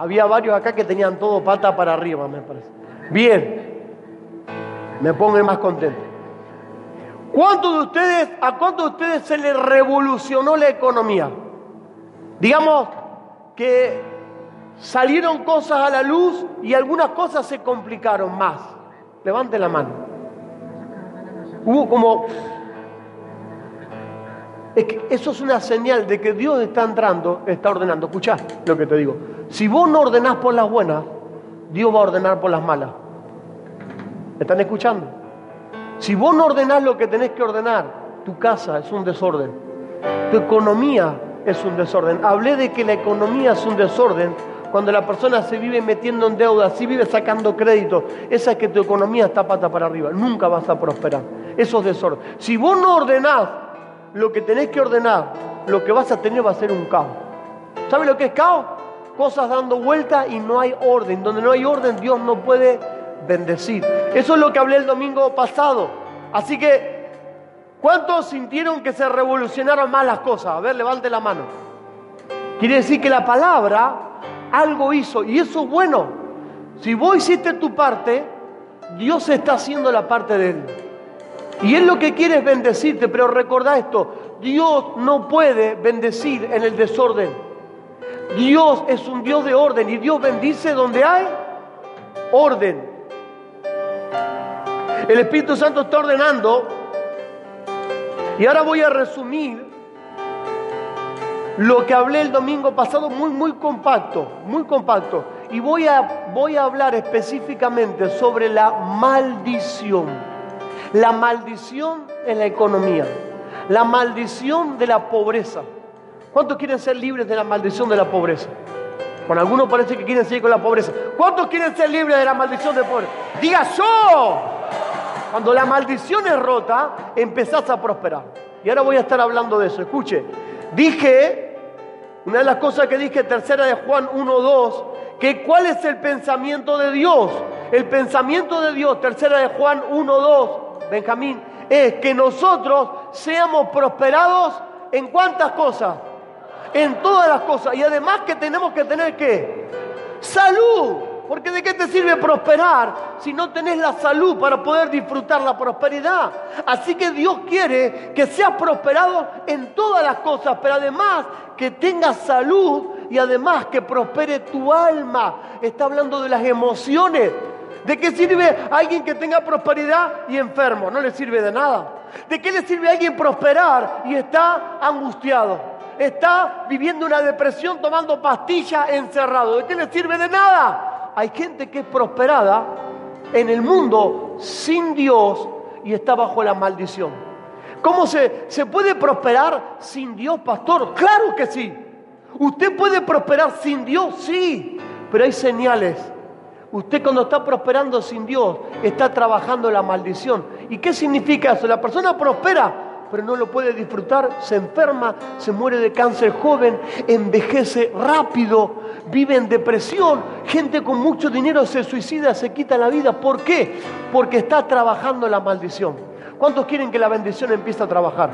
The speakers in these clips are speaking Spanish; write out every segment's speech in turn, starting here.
Había varios acá que tenían todo pata para arriba, me parece. Bien, me pongo más contento. ¿Cuántos de ustedes, a cuántos de ustedes se les revolucionó la economía? Digamos que salieron cosas a la luz y algunas cosas se complicaron más. Levante la mano. Hubo como... Eso es una señal de que Dios está entrando, está ordenando. Escuchá lo que te digo. Si vos no ordenás por las buenas, Dios va a ordenar por las malas. ¿Me están escuchando? Si vos no ordenás lo que tenés que ordenar, tu casa es un desorden. Tu economía es un desorden. Hablé de que la economía es un desorden cuando la persona se vive metiendo en deuda, si vive sacando crédito, esa es que tu economía está pata para arriba. Nunca vas a prosperar. Eso es desorden. Si vos no ordenás lo que tenés que ordenar, lo que vas a tener va a ser un caos. ¿Sabe lo que es caos? Cosas dando vuelta y no hay orden. Donde no hay orden, Dios no puede bendecir. Eso es lo que hablé el domingo pasado. Así que, ¿cuántos sintieron que se revolucionaron más las cosas? A ver, levante la mano. Quiere decir que la palabra algo hizo y eso es bueno. Si vos hiciste tu parte, Dios está haciendo la parte de Él. Y Él lo que quiere es bendecirte, pero recordá esto, Dios no puede bendecir en el desorden. Dios es un Dios de orden y Dios bendice donde hay orden. El Espíritu Santo está ordenando y ahora voy a resumir lo que hablé el domingo pasado muy, muy compacto, muy compacto. Y voy a, voy a hablar específicamente sobre la maldición. La maldición en la economía. La maldición de la pobreza. ¿Cuántos quieren ser libres de la maldición de la pobreza? Con algunos parece que quieren seguir con la pobreza. ¿Cuántos quieren ser libres de la maldición de pobreza? Diga yo. Cuando la maldición es rota, empezás a prosperar. Y ahora voy a estar hablando de eso. Escuche, dije una de las cosas que dije, tercera de Juan 1.2, que cuál es el pensamiento de Dios. El pensamiento de Dios, tercera de Juan 1.2, Benjamín, es que nosotros seamos prosperados en cuántas cosas. En todas las cosas. Y además que tenemos que tener qué? Salud. Porque de qué te sirve prosperar si no tenés la salud para poder disfrutar la prosperidad. Así que Dios quiere que seas prosperado en todas las cosas, pero además que tengas salud y además que prospere tu alma. Está hablando de las emociones. ¿De qué sirve alguien que tenga prosperidad y enfermo? No le sirve de nada. ¿De qué le sirve a alguien prosperar y está angustiado? Está viviendo una depresión tomando pastillas encerrado. ¿De qué le sirve de nada? hay gente que es prosperada en el mundo sin Dios y está bajo la maldición. ¿Cómo se, se puede prosperar sin Dios, pastor? Claro que sí. ¿Usted puede prosperar sin Dios? Sí, pero hay señales. Usted cuando está prosperando sin Dios está trabajando la maldición. ¿Y qué significa eso? La persona prospera pero no lo puede disfrutar, se enferma, se muere de cáncer joven, envejece rápido, vive en depresión, gente con mucho dinero se suicida, se quita la vida. ¿Por qué? Porque está trabajando la maldición. ¿Cuántos quieren que la bendición empiece a trabajar?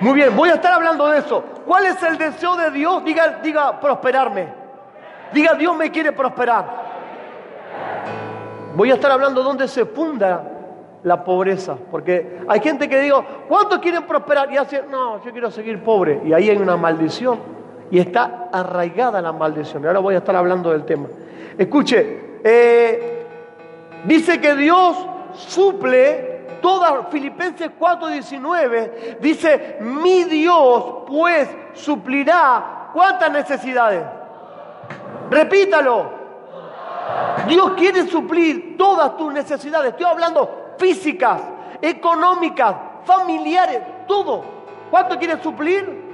Muy bien, voy a estar hablando de eso. ¿Cuál es el deseo de Dios? Diga, diga, prosperarme. Diga, Dios me quiere prosperar. Voy a estar hablando dónde se funda la pobreza. Porque hay gente que digo, ¿cuántos quieren prosperar? Y hace, no, yo quiero seguir pobre. Y ahí hay una maldición. Y está arraigada la maldición. Y ahora voy a estar hablando del tema. Escuche, eh, dice que Dios suple todas, Filipenses 4:19, dice, mi Dios pues suplirá cuántas necesidades. Repítalo. Dios quiere suplir todas tus necesidades. Estoy hablando físicas, económicas, familiares, todo. ¿Cuánto quiere suplir?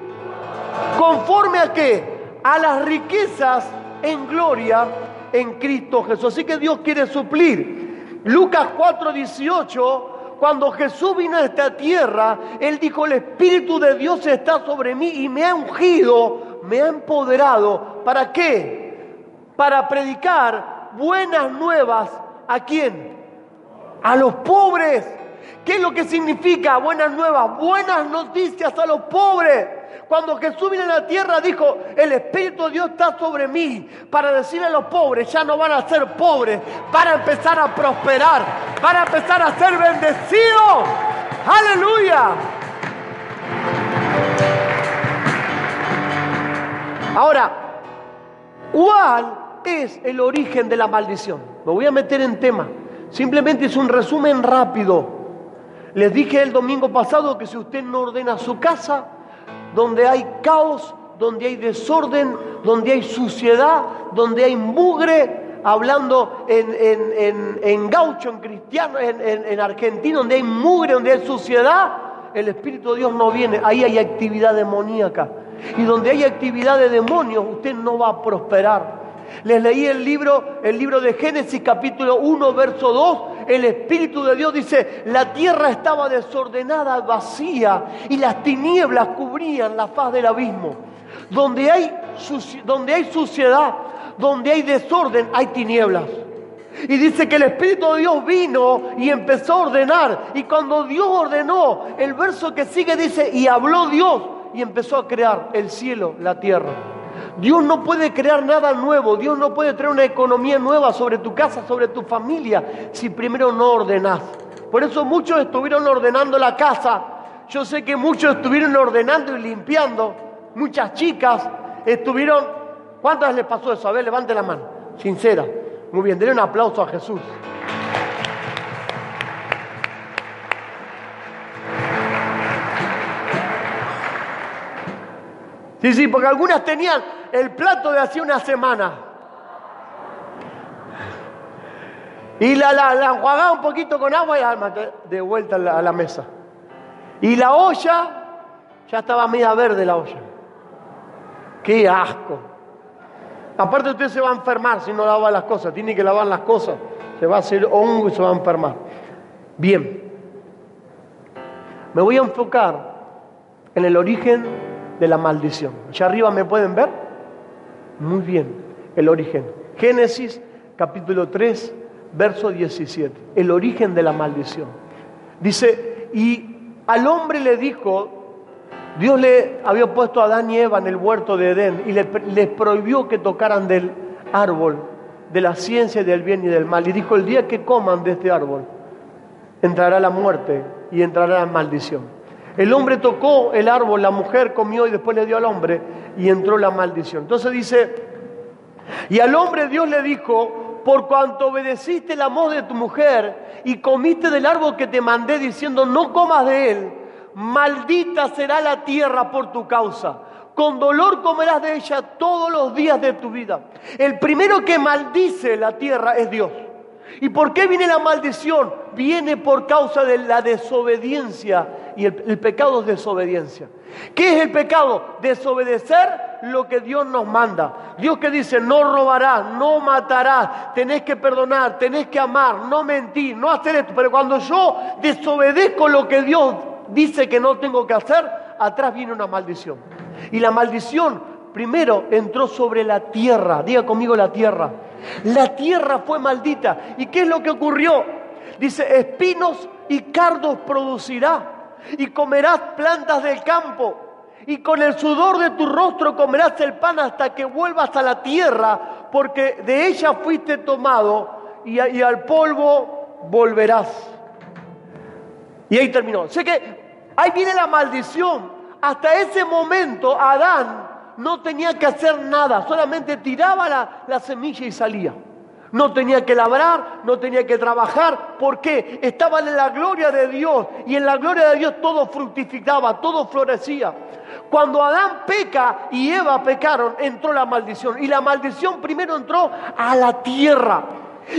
Conforme a qué? A las riquezas en gloria en Cristo Jesús. Así que Dios quiere suplir. Lucas 4:18 cuando Jesús vino a esta tierra, Él dijo, el Espíritu de Dios está sobre mí y me ha ungido, me ha empoderado. ¿Para qué? Para predicar buenas nuevas a quién? a los pobres. ¿Qué es lo que significa buenas nuevas? Buenas noticias a los pobres. Cuando Jesús vino a la tierra dijo, el Espíritu de Dios está sobre mí para decirle a los pobres, ya no van a ser pobres, van a empezar a prosperar, van a empezar a ser bendecidos. Aleluya. Ahora, ¿cuál es el origen de la maldición? Me voy a meter en tema. Simplemente es un resumen rápido. Les dije el domingo pasado que si usted no ordena su casa, donde hay caos, donde hay desorden, donde hay suciedad, donde hay mugre, hablando en, gaucho, en cristiano, en, en argentino, donde hay mugre, donde hay suciedad, el Espíritu de Dios no viene, ahí hay actividad demoníaca. Y donde hay actividad de demonios, usted no va a prosperar. Les leí el libro, el libro de Génesis capítulo 1, verso 2. El Espíritu de Dios dice, la tierra estaba desordenada, vacía, y las tinieblas cubrían la faz del abismo. Donde hay, donde hay suciedad, donde hay desorden, hay tinieblas. Y dice que el Espíritu de Dios vino y empezó a ordenar. Y cuando Dios ordenó, el verso que sigue dice, y habló Dios y empezó a crear el cielo, la tierra. Dios no puede crear nada nuevo, Dios no puede traer una economía nueva sobre tu casa, sobre tu familia, si primero no ordenás. Por eso muchos estuvieron ordenando la casa, yo sé que muchos estuvieron ordenando y limpiando, muchas chicas estuvieron... ¿Cuántas les pasó eso? A ver, levante la mano, sincera. Muy bien, denle un aplauso a Jesús. Sí, sí, porque algunas tenían el plato de hacía una semana. Y la, la, enjuagaba un poquito con agua y alma, de vuelta a la, a la mesa. Y la olla, ya estaba media verde la olla. Qué asco. Aparte usted se va a enfermar si no lava las cosas, tiene que lavar las cosas. Se va a hacer hongo y se va a enfermar. Bien. Me voy a enfocar en el origen de la maldición. Allá arriba me pueden ver. Muy bien, el origen. Génesis capítulo 3, verso 17. El origen de la maldición. Dice, y al hombre le dijo, Dios le había puesto a Adán y Eva en el huerto de Edén y les prohibió que tocaran del árbol de la ciencia del bien y del mal. Y dijo, el día que coman de este árbol, entrará la muerte y entrará la maldición. El hombre tocó el árbol, la mujer comió y después le dio al hombre y entró la maldición. Entonces dice, y al hombre Dios le dijo, por cuanto obedeciste la voz de tu mujer y comiste del árbol que te mandé diciendo, no comas de él, maldita será la tierra por tu causa. Con dolor comerás de ella todos los días de tu vida. El primero que maldice la tierra es Dios. ¿Y por qué viene la maldición? Viene por causa de la desobediencia y el, pecado es desobediencia. ¿Qué es el pecado? Desobedecer lo que Dios nos manda. Dios que dice, no robarás, no matarás, tenés que perdonar, tenés que amar, no mentir, no hacer esto. Pero cuando yo desobedezco lo que Dios dice que no tengo que hacer, atrás viene una maldición. Y la maldición primero entró sobre la tierra. Diga conmigo la tierra. La tierra fue maldita. ¿Y qué es lo que ocurrió? Dice, espinos y cardos producirá y comerás plantas del campo, y con el sudor de tu rostro comerás el pan hasta que vuelvas a la tierra, porque de ella fuiste tomado y, al polvo volverás. Y ahí terminó. Sé que ahí viene la maldición. Hasta ese momento Adán no tenía que hacer nada, solamente tiraba la, la semilla y salía. No tenía que labrar, no tenía que trabajar. ¿Por qué? Estaban en la gloria de Dios y en la gloria de Dios todo fructificaba, todo florecía. Cuando Adán peca y Eva pecaron, entró la maldición. Y la maldición primero entró a la tierra.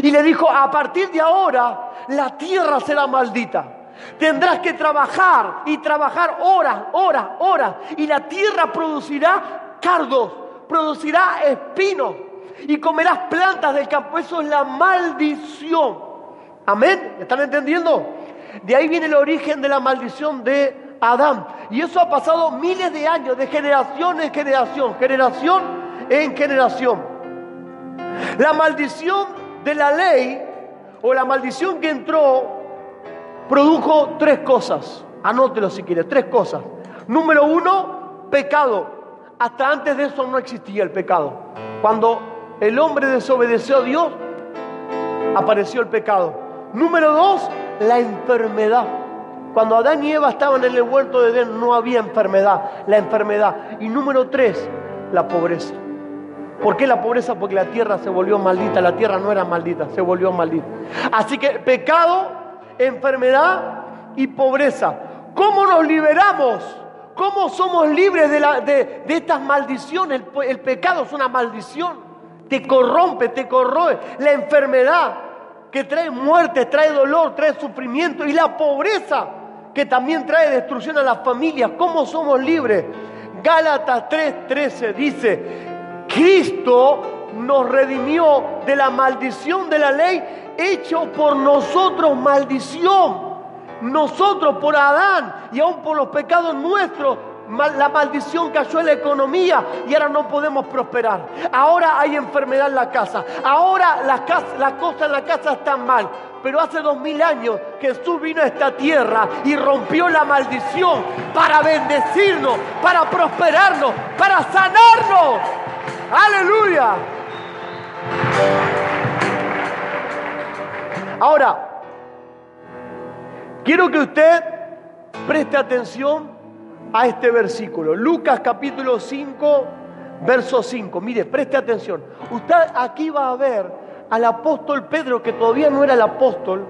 Y le dijo, a partir de ahora, la tierra será maldita. Tendrás que trabajar y trabajar horas, horas, horas. Y la tierra producirá cardos, producirá espinos y comerás plantas del campo. Eso es la maldición. Amén. ¿Están entendiendo? De ahí viene el origen de la maldición de Adán. Y eso ha pasado miles de años, de generación en generación, generación en generación. La maldición de la ley o la maldición que entró produjo tres cosas. Anótelo si quieres, tres cosas. Número uno, pecado. Hasta antes de eso no existía el pecado. Cuando el hombre desobedeció a Dios, apareció el pecado. Número dos, la enfermedad. Cuando Adán y Eva estaban en el huerto de Edén no había enfermedad, la enfermedad. Y número tres, la pobreza. ¿Por qué la pobreza? Porque la tierra se volvió maldita, la tierra no era maldita, se volvió maldita. Así que pecado, enfermedad y pobreza. ¿Cómo nos liberamos? ¿Cómo somos libres de, estas maldiciones? El pecado es una maldición. Te corrompe, te corroe. La enfermedad que trae muerte, trae dolor, trae sufrimiento. Y la pobreza que también trae destrucción a las familias. ¿Cómo somos libres? Gálatas 3:13 dice, Cristo nos redimió de la maldición de la ley, hecho por nosotros maldición. Nosotros por Adán y aún por los pecados nuestros, la maldición cayó en la economía y ahora no podemos prosperar. Ahora hay enfermedad en la casa. Ahora las, las cosas en la casa están mal. Pero hace dos mil años Jesús vino a esta tierra y rompió la maldición para bendecirnos, para prosperarnos, para sanarnos. Aleluya. Ahora, quiero que usted preste atención a este versículo. Lucas capítulo 5, verso 5. Mire, preste atención. Usted aquí va a ver al apóstol Pedro, que todavía no era el apóstol,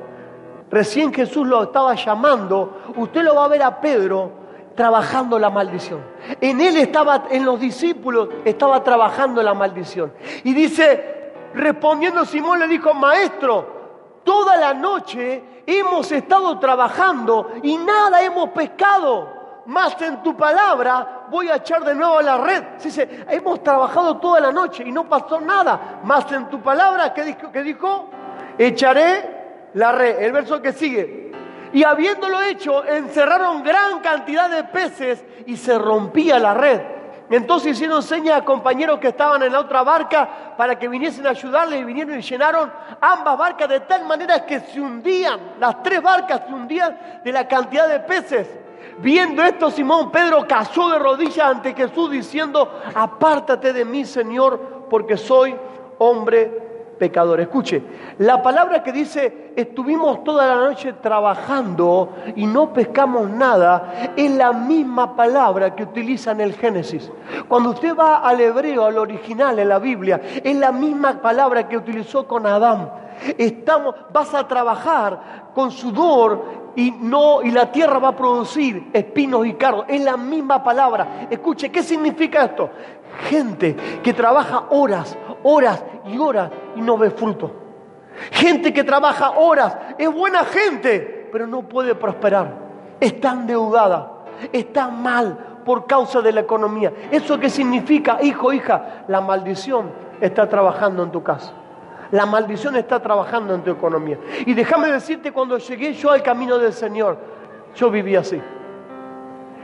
recién Jesús lo estaba llamando, usted lo va a ver a Pedro trabajando la maldición. En él estaba, en los discípulos, estaba trabajando la maldición. Y dice, respondiendo Simón le dijo, maestro, toda la noche hemos estado trabajando y nada hemos pescado. Más en tu palabra voy a echar de nuevo la red. Dice, hemos trabajado toda la noche y no pasó nada. Más en tu palabra, ¿qué dijo? ¿Qué dijo? Echaré la red. El verso que sigue, y habiéndolo hecho, encerraron gran cantidad de peces y se rompía la red. Entonces hicieron señas a compañeros que estaban en la otra barca para que viniesen a ayudarles y vinieron y llenaron ambas barcas de tal manera que se hundían, las tres barcas se hundían de la cantidad de peces. Viendo esto, Simón Pedro cayó de rodillas ante Jesús diciendo, apártate de mí, Señor, porque soy hombre pecador. Escuche, la palabra que dice estuvimos toda la noche trabajando y no pescamos nada es la misma palabra que utiliza en el Génesis. Cuando usted va al hebreo, al original en la Biblia, es la misma palabra que utilizó con Adán. Estamos, vas a trabajar con sudor y no y la tierra va a producir espinos y cardos. Es la misma palabra. Escuche, ¿qué significa esto? Gente que trabaja horas, horas y horas y no ve fruto. Gente que trabaja horas, es buena gente, pero no puede prosperar. Está endeudada, está mal por causa de la economía. ¿Eso qué significa, hijo, hija? La maldición está trabajando en tu casa. La maldición está trabajando en tu economía. Y déjame decirte, cuando llegué yo al camino del Señor, yo viví así.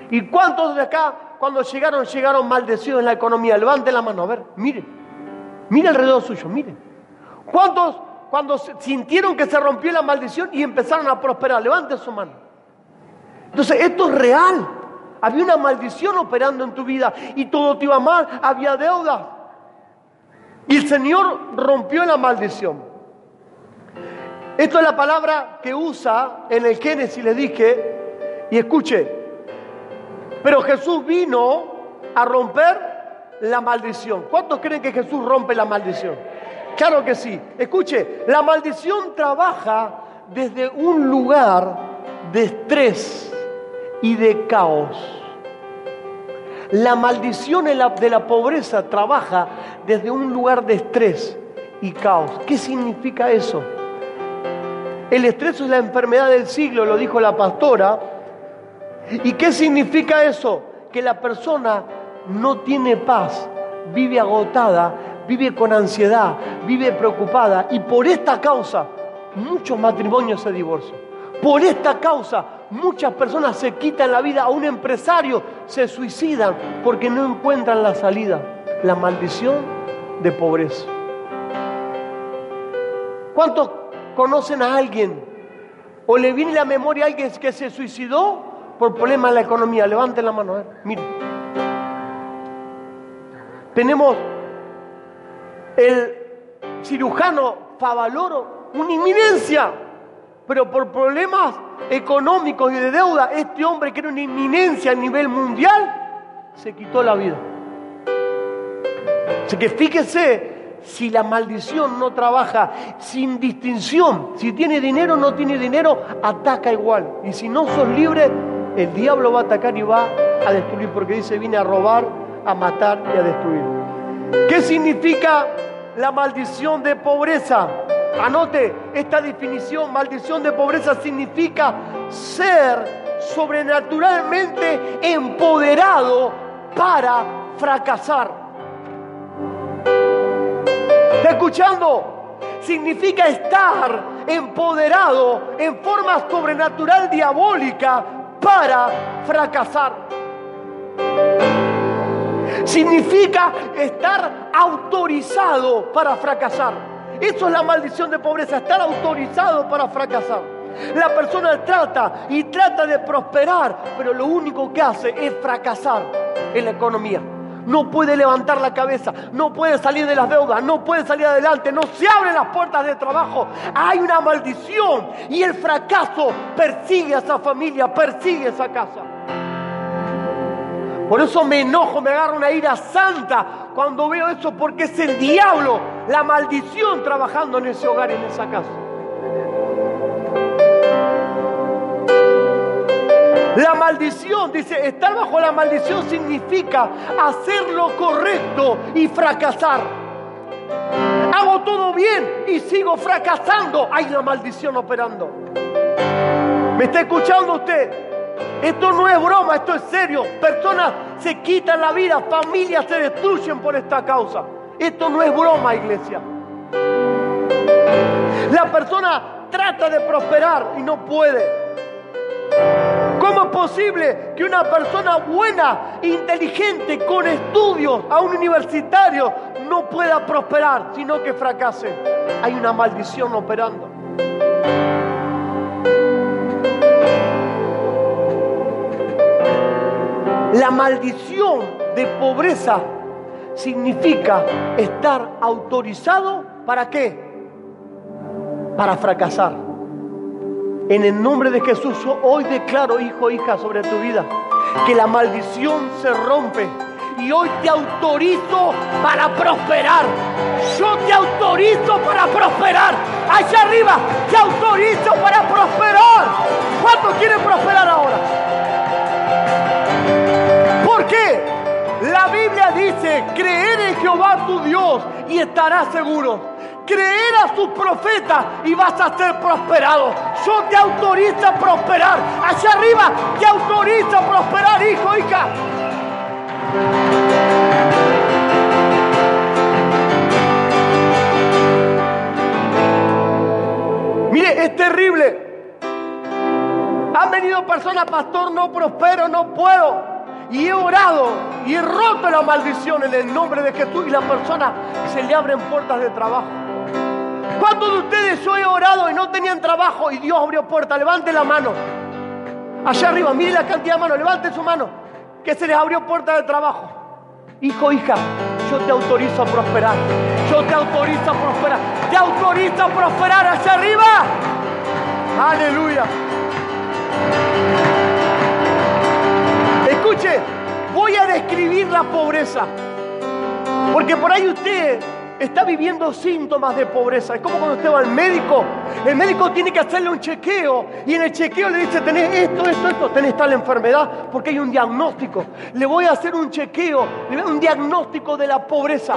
¿Y cuántos de acá, cuando llegaron, llegaron maldecidos en la economía? Levante la mano, a ver, mire. Mire alrededor suyo, mire. ¿Cuántos cuando sintieron que se rompió la maldición y empezaron a prosperar? Levante su mano. Entonces, esto es real. Había una maldición operando en tu vida y todo te iba mal, había deuda. Y el Señor rompió la maldición. Esto es la palabra que usa en el Génesis, le dije, y escuche, pero Jesús vino a romper la maldición. ¿Cuántos creen que Jesús rompe la maldición? Claro que sí. Escuche, la maldición trabaja desde un lugar de estrés y de caos. La maldición de la, pobreza trabaja desde un lugar de estrés y caos. ¿Qué significa eso? El estrés es la enfermedad del siglo, lo dijo la pastora. ¿Y qué significa eso? Que la persona no tiene paz, vive agotada, vive con ansiedad, vive preocupada y por esta causa muchos matrimonios se divorcian. Por esta causa muchas personas se quitan la vida, a un empresario se suicidan porque no encuentran la salida, la maldición de pobreza. ¿Cuántos conocen a alguien o le viene la memoria a alguien que se suicidó por problemas en la economía? Levanten la mano, miren. Tenemos el cirujano Favaloro, una inminencia, pero por problemas económicos y de deuda, este hombre que era una inminencia a nivel mundial, se quitó la vida. Así que fíjese si la maldición no trabaja sin distinción, si tiene dinero o no tiene dinero, ataca igual. Y si no sos libre, el diablo va a atacar y va a destruir, porque dice, vine a robar, a matar y a destruir. ¿Qué significa la maldición de pobreza? Anote esta definición, maldición de pobreza significa ser sobrenaturalmente empoderado para fracasar. ¿Está escuchando? Significa estar empoderado en forma sobrenatural diabólica para fracasar. Significa estar autorizado para fracasar. Eso es la maldición de pobreza, estar autorizado para fracasar. La persona trata y trata de prosperar, pero lo único que hace es fracasar en la economía. No puede levantar la cabeza, no puede salir de las deudas, no puede salir adelante, no se abren las puertas de trabajo. Hay una maldición y el fracaso persigue a esa familia, persigue a esa casa. Por eso me enojo, me agarro una ira santa cuando veo eso, porque es el diablo, la maldición trabajando en ese hogar, en esa casa. La maldición, dice, estar bajo la maldición significa hacer lo correcto y fracasar. Hago todo bien y sigo fracasando. Hay la maldición operando. ¿Me está escuchando usted? Esto no es broma, esto es serio. Personas se quitan la vida, familias se destruyen por esta causa. Esto no es broma, iglesia. La persona trata de prosperar y no puede. ¿Cómo es posible que una persona buena, inteligente, con estudios, a un universitario, no pueda prosperar, sino que fracase? Hay una maldición operando. La maldición de pobreza significa estar autorizado para qué? Para fracasar. En el nombre de Jesús, hoy declaro, hijo, hija, sobre tu vida, que la maldición se rompe. Y hoy te autorizo para prosperar. Yo te autorizo para prosperar. Allá arriba, te autorizo para prosperar. ¿Cuántos quieren prosperar ahora? ¿Por qué? La Biblia dice, creer en Jehová tu Dios y estarás seguro. Creer a sus profetas y vas a ser prosperado. Yo te autorizo a prosperar. Allá arriba te autorizo a prosperar, hijo, hija. Mire, es terrible. Han venido personas, pastor, no prospero, no puedo y he orado y he roto la maldición en el nombre de Jesús y la persona se le abren puertas de trabajo. ¿Cuántos de ustedes yo he orado y no tenían trabajo y Dios abrió puertas? Levante la mano. Allá arriba, mire la cantidad de manos, levante su mano. Que se les abrió puertas de trabajo. Hijo, hija, yo te autorizo a prosperar. Yo te autorizo a prosperar. Te autorizo a prosperar allá arriba. Aleluya. Escuche, voy a describir la pobreza. Porque por ahí usted está viviendo síntomas de pobreza. Es como cuando usted va al médico. El médico tiene que hacerle un chequeo y en el chequeo le dice, tenés esto, esto, esto, tenés tal enfermedad, porque hay un diagnóstico. Le voy a hacer un chequeo, un diagnóstico de la pobreza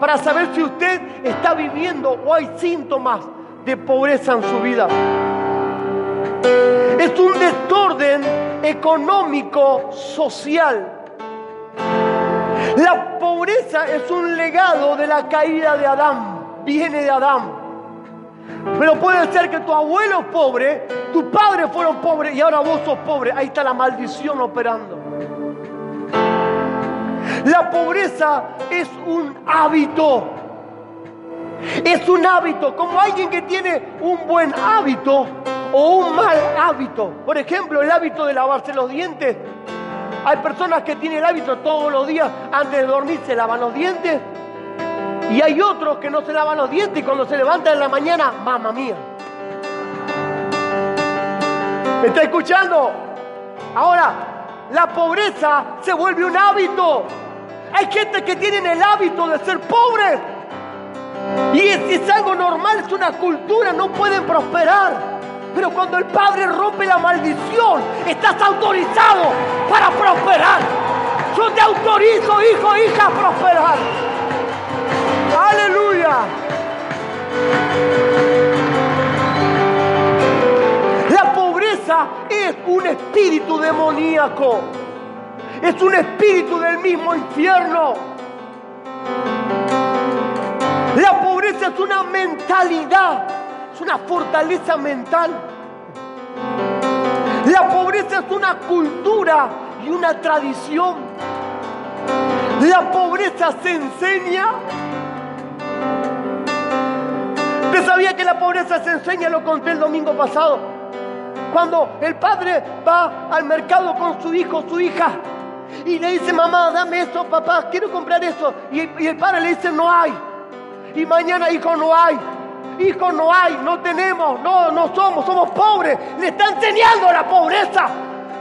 para saber si usted está viviendo o hay síntomas de pobreza en su vida. Es un desorden económico social. La pobreza es un legado de la caída de Adán, viene de Adán. Pero puede ser que tu abuelo es pobre, tus padres fueron pobres y ahora vos sos pobre. Ahí está la maldición operando. La pobreza es un hábito. Es un hábito, como alguien que tiene un buen hábito o un mal hábito. Por ejemplo, el hábito de lavarse los dientes Hay personas que tienen el hábito todos los días, antes de dormir, se lavan los dientes. Y hay otros que no se lavan los dientes y cuando se levantan en la mañana, mamá mía. ¿Me está escuchando? Ahora, la pobreza se vuelve un hábito. Hay gente que tiene el hábito de ser pobre. Y es, es algo normal, es una cultura, no pueden prosperar. Pero cuando el Padre rompe la maldición, estás autorizado para prosperar. Yo te autorizo, hijo, hija, a prosperar. Aleluya. La pobreza es un espíritu demoníaco. Es un espíritu del mismo infierno. La pobreza es una mentalidad es una fortaleza mental. La pobreza es una cultura y una tradición. La pobreza se enseña. ¿Usted sabía que la pobreza se enseña? Lo conté el domingo pasado. Cuando el padre va al mercado con su hijo, su hija, y le dice, mamá, dame eso, papá, quiero comprar eso. Y, y el padre le dice, no hay. Y mañana, hijo, no hay. Hijo, no hay, no tenemos, no, no somos, somos pobres. Le está enseñando la pobreza.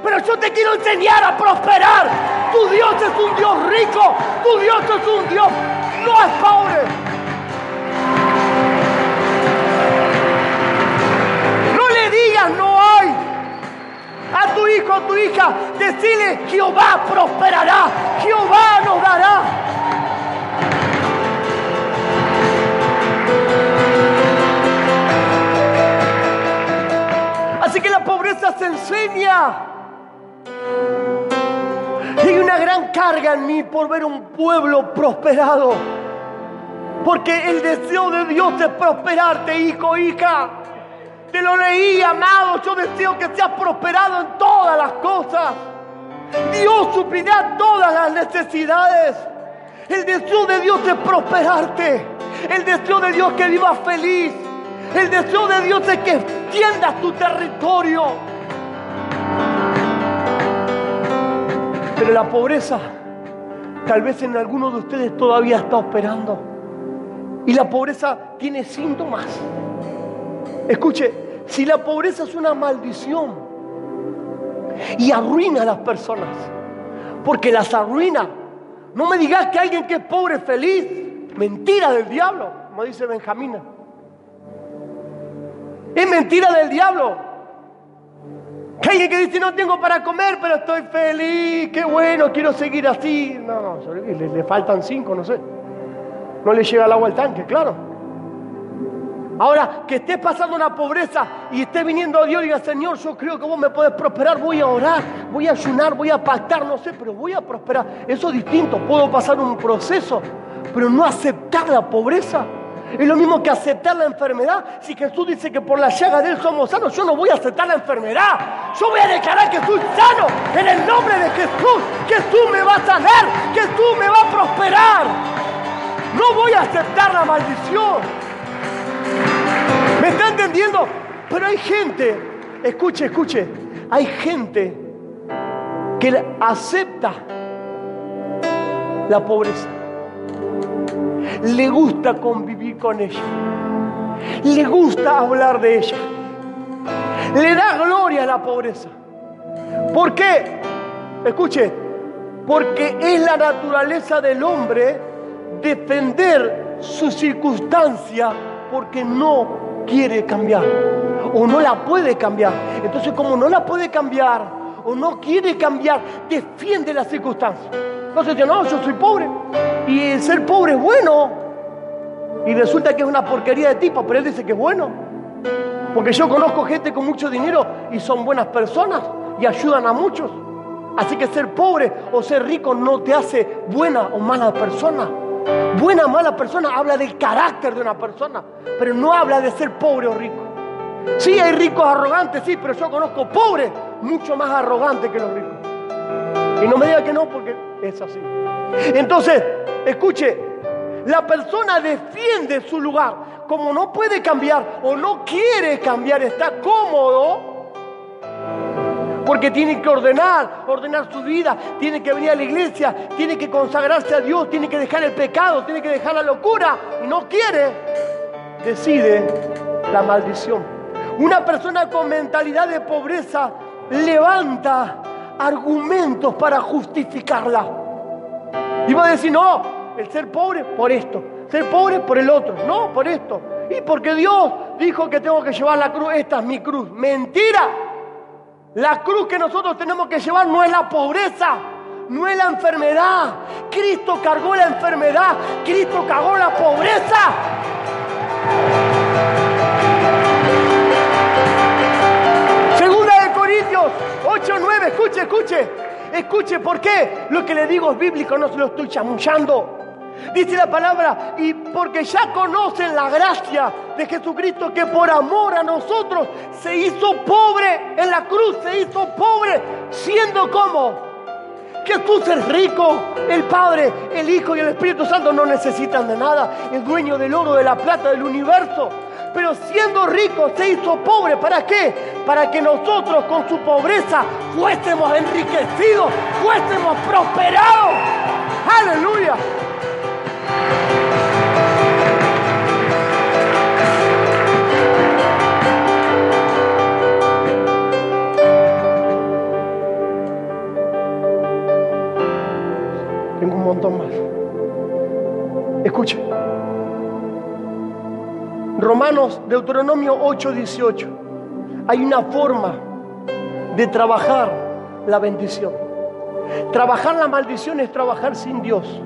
Pero yo te quiero enseñar a prosperar. Tu Dios es un Dios rico. Tu Dios es un Dios, no es pobre. No le digas no hay. A tu hijo, a tu hija, decirle Jehová prosperará. Jehová nos dará. Pobreza se enseña. Hay una gran carga en mí por ver un pueblo prosperado. Porque el deseo de Dios es prosperarte, hijo, hija. Te lo leí, amado. Yo deseo que seas prosperado en todas las cosas. Dios suplirá todas las necesidades. El deseo de Dios es prosperarte. El deseo de Dios que vivas feliz. El deseo de Dios es que extiendas tu territorio. Pero la pobreza, tal vez en algunos de ustedes todavía está operando. Y la pobreza tiene síntomas. Escuche, si la pobreza es una maldición y arruina a las personas, porque las arruina, no me digas que alguien que es pobre es feliz, mentira del diablo, como dice Benjamina. Es mentira del diablo. Que alguien que dice no tengo para comer, pero estoy feliz, qué bueno, quiero seguir así. No, no, le, faltan cinco, no sé. No le llega el agua al tanque, claro. Ahora, que estés pasando una pobreza y estés viniendo a Dios y diga, Señor, yo creo que vos me puedes prosperar, voy a orar, voy a ayunar, voy a pactar, no sé, pero voy a prosperar. Eso es distinto, puedo pasar un proceso, pero no aceptar la pobreza. Es lo mismo que aceptar la enfermedad. Si Jesús dice que por la llaga de Él somos sanos, yo no voy a aceptar la enfermedad. Yo voy a declarar que soy sano en el nombre de Jesús. Que tú me vas a sanar, que tú me vas a prosperar. No voy a aceptar la maldición. ¿Me está entendiendo? Pero hay gente, escuche, escuche, hay gente que acepta la pobreza le gusta convivir con ella, le gusta hablar de ella, le da gloria a la pobreza. ¿Por qué? Escuche, porque es la naturaleza del hombre defender su circunstancia porque no quiere cambiar o no la puede cambiar. Entonces como no la puede cambiar o no quiere cambiar, defiende la circunstancia. Entonces dice, no, yo soy pobre. Y el ser pobre es bueno. Y resulta que es una porquería de tipo, pero él dice que es bueno. Porque yo conozco gente con mucho dinero y son buenas personas y ayudan a muchos. Así que ser pobre o ser rico no te hace buena o mala persona. Buena o mala persona habla del carácter de una persona, pero no habla de ser pobre o rico. Sí, hay ricos arrogantes, sí, pero yo conozco pobres mucho más arrogantes que los ricos. Y no me diga que no, porque es así. Entonces, escuche, la persona defiende su lugar. Como no puede cambiar o no quiere cambiar, está cómodo. Porque tiene que ordenar, ordenar su vida, tiene que venir a la iglesia, tiene que consagrarse a Dios, tiene que dejar el pecado, tiene que dejar la locura y no quiere, decide la maldición. Una persona con mentalidad de pobreza levanta argumentos para justificarla. Y va a decir, no, el ser pobre por esto, ser pobre por el otro, no, por esto. Y porque Dios dijo que tengo que llevar la cruz, esta es mi cruz. Mentira. La cruz que nosotros tenemos que llevar no es la pobreza, no es la enfermedad. Cristo cargó la enfermedad, Cristo cargó la pobreza. Segunda de Corintios 8, 9, escuche, escuche. Escuche, ¿por qué? Lo que le digo es bíblico, no se lo estoy chamullando. Dice la palabra, y porque ya conocen la gracia de Jesucristo que por amor a nosotros se hizo pobre en la cruz, se hizo pobre, siendo como Jesús es rico, el Padre, el Hijo y el Espíritu Santo no necesitan de nada, el dueño del oro, de la plata, del universo. Pero siendo rico se hizo pobre. ¿Para qué? Para que nosotros con su pobreza fuésemos enriquecidos, fuésemos prosperados. Aleluya. Tengo un montón más. Escucha. Romanos, Deuteronomio 8, 18. Hay una forma de trabajar la bendición. Trabajar la maldición es trabajar sin Dios.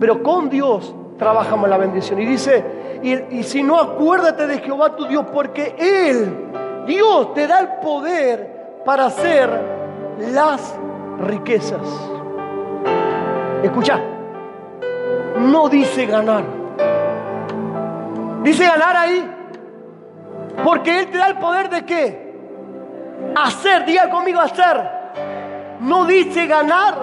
Pero con Dios trabajamos la bendición. Y dice, y, si no, acuérdate de Jehová tu Dios, porque Él, Dios, te da el poder para hacer las riquezas. Escucha, no dice ganar. Dice ganar ahí, porque Él te da el poder de qué? Hacer, diga conmigo hacer. No dice ganar.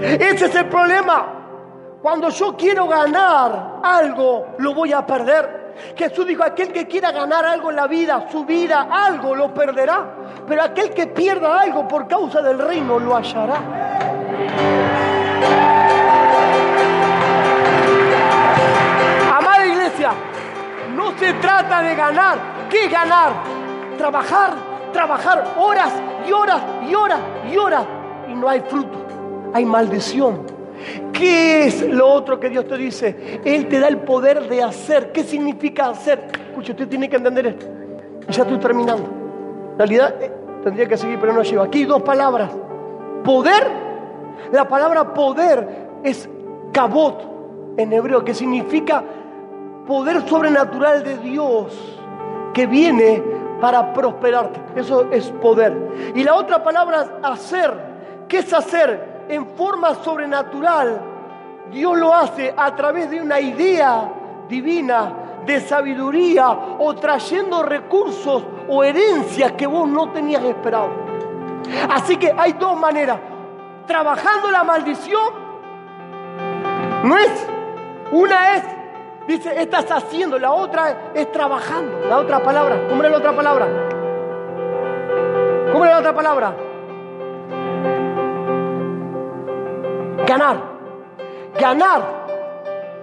Ese es el problema. Cuando yo quiero ganar algo, lo voy a perder. Jesús dijo, aquel que quiera ganar algo en la vida, su vida, algo lo perderá. Pero aquel que pierda algo por causa del reino, lo hallará. Se trata de ganar. ¿Qué ganar? Trabajar, trabajar horas y horas y horas y horas y no hay fruto hay maldición. ¿Qué es lo otro que Dios te dice? Él te da el poder de hacer. ¿Qué significa hacer? Escucha, usted tiene que entender esto. Y ya estoy terminando. En realidad eh, tendría que seguir, pero no llevo. Aquí dos palabras. Poder. La palabra poder es cabot en hebreo, que significa poder sobrenatural de Dios que viene para prosperarte. Eso es poder. Y la otra palabra es hacer. ¿Qué es hacer? en forma sobrenatural, Dios lo hace a través de una idea divina, de sabiduría o trayendo recursos o herencias que vos no tenías esperado. Así que hay dos maneras. Trabajando la maldición, no es, una es, dice, estás haciendo, la otra es trabajando. La otra palabra, ¿cómo era la otra palabra? ¿Cómo la otra palabra? Ganar. Ganar.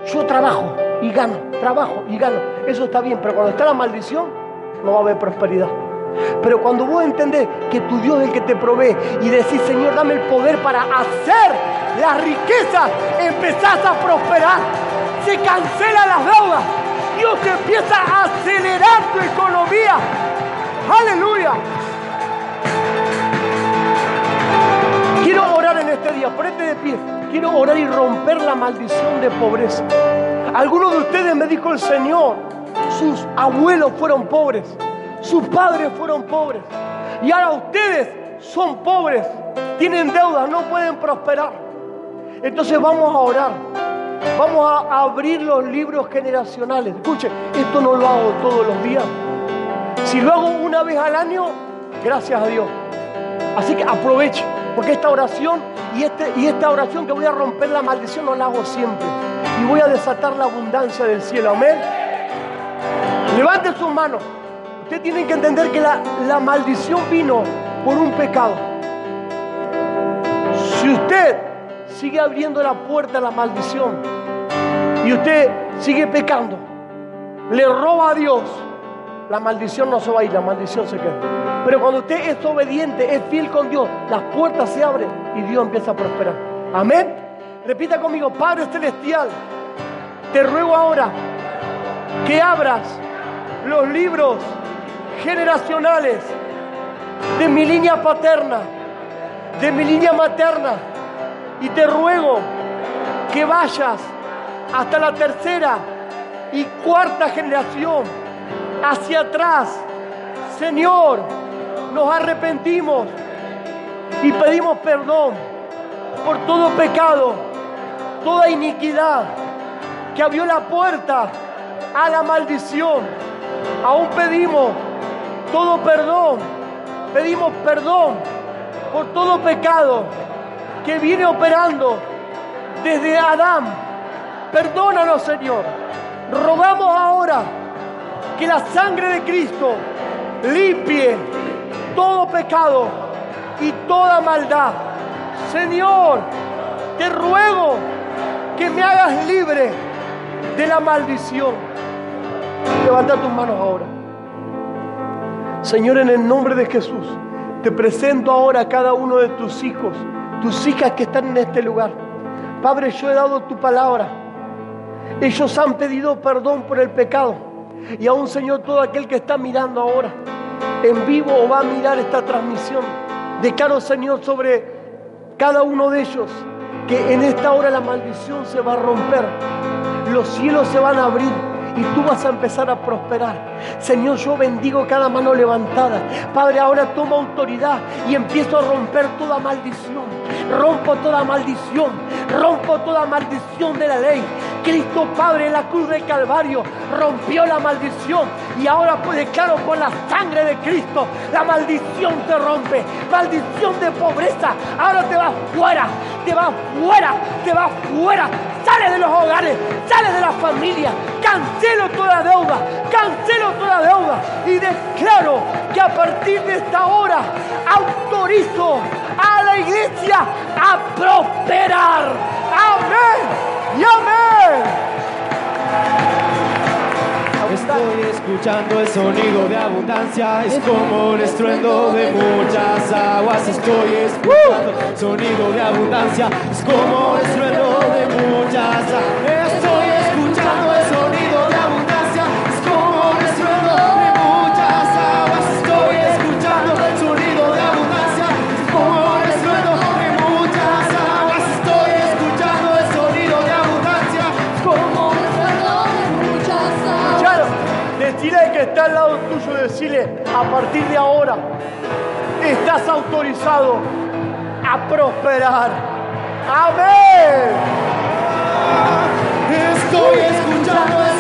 Yo trabajo y gano. Trabajo y gano. Eso está bien, pero cuando está la maldición, no va a haber prosperidad. Pero cuando vos entendés que tu Dios es el que te provee y decís, Señor, dame el poder para hacer las riquezas, empezás a prosperar. Se cancelan las deudas. Dios empieza a acelerar tu economía. Aleluya. Quiero orar en este día, ponete de pie. Quiero orar y romper la maldición de pobreza. Algunos de ustedes me dijo el Señor, sus abuelos fueron pobres, sus padres fueron pobres. Y ahora ustedes son pobres, tienen deudas, no pueden prosperar. Entonces vamos a orar. Vamos a abrir los libros generacionales. Escuche, esto no lo hago todos los días. Si lo hago una vez al año, gracias a Dios. Así que aproveche. Porque esta oración y, este, y esta oración que voy a romper la maldición no la hago siempre. Y voy a desatar la abundancia del cielo. Amén. Levante sus manos. usted tiene que entender que la, la maldición vino por un pecado. Si usted sigue abriendo la puerta a la maldición y usted sigue pecando, le roba a Dios, la maldición no se va a ir, la maldición se queda. Pero cuando usted es obediente, es fiel con Dios, las puertas se abren y Dios empieza a prosperar. Amén. Repita conmigo, Padre Celestial, te ruego ahora que abras los libros generacionales de mi línea paterna, de mi línea materna, y te ruego que vayas hasta la tercera y cuarta generación, hacia atrás. Señor, nos arrepentimos y pedimos perdón por todo pecado, toda iniquidad que abrió la puerta a la maldición. Aún pedimos todo perdón, pedimos perdón por todo pecado que viene operando desde Adán. Perdónanos, Señor. Rogamos ahora que la sangre de Cristo limpie todo pecado y toda maldad. Señor, te ruego que me hagas libre de la maldición. Levanta tus manos ahora. Señor, en el nombre de Jesús, te presento ahora a cada uno de tus hijos, tus hijas que están en este lugar. Padre, yo he dado tu palabra. Ellos han pedido perdón por el pecado. Y aún, Señor, todo aquel que está mirando ahora en vivo o va a mirar esta transmisión, declaro, Señor, sobre cada uno de ellos que en esta hora la maldición se va a romper, los cielos se van a abrir y tú vas a empezar a prosperar. Señor, yo bendigo cada mano levantada. Padre, ahora toma autoridad y empiezo a romper toda maldición. Rompo toda maldición. Rompo toda maldición de la ley. Cristo Padre en la cruz del Calvario rompió la maldición y ahora pues declaro con la sangre de Cristo la maldición te rompe, maldición de pobreza, ahora te vas fuera, te vas fuera, te vas fuera, sale de los hogares, sale de la familia, cancelo toda deuda, cancelo toda deuda y declaro que a partir de esta hora autorizo iglesia a prosperar. Amén y amén. Estoy escuchando el sonido de abundancia, es como el estruendo de muchas aguas. Estoy escuchando el sonido de abundancia, es como el estruendo de muchas aguas. a partir de ahora estás autorizado a prosperar. Amén. Estoy escuchando.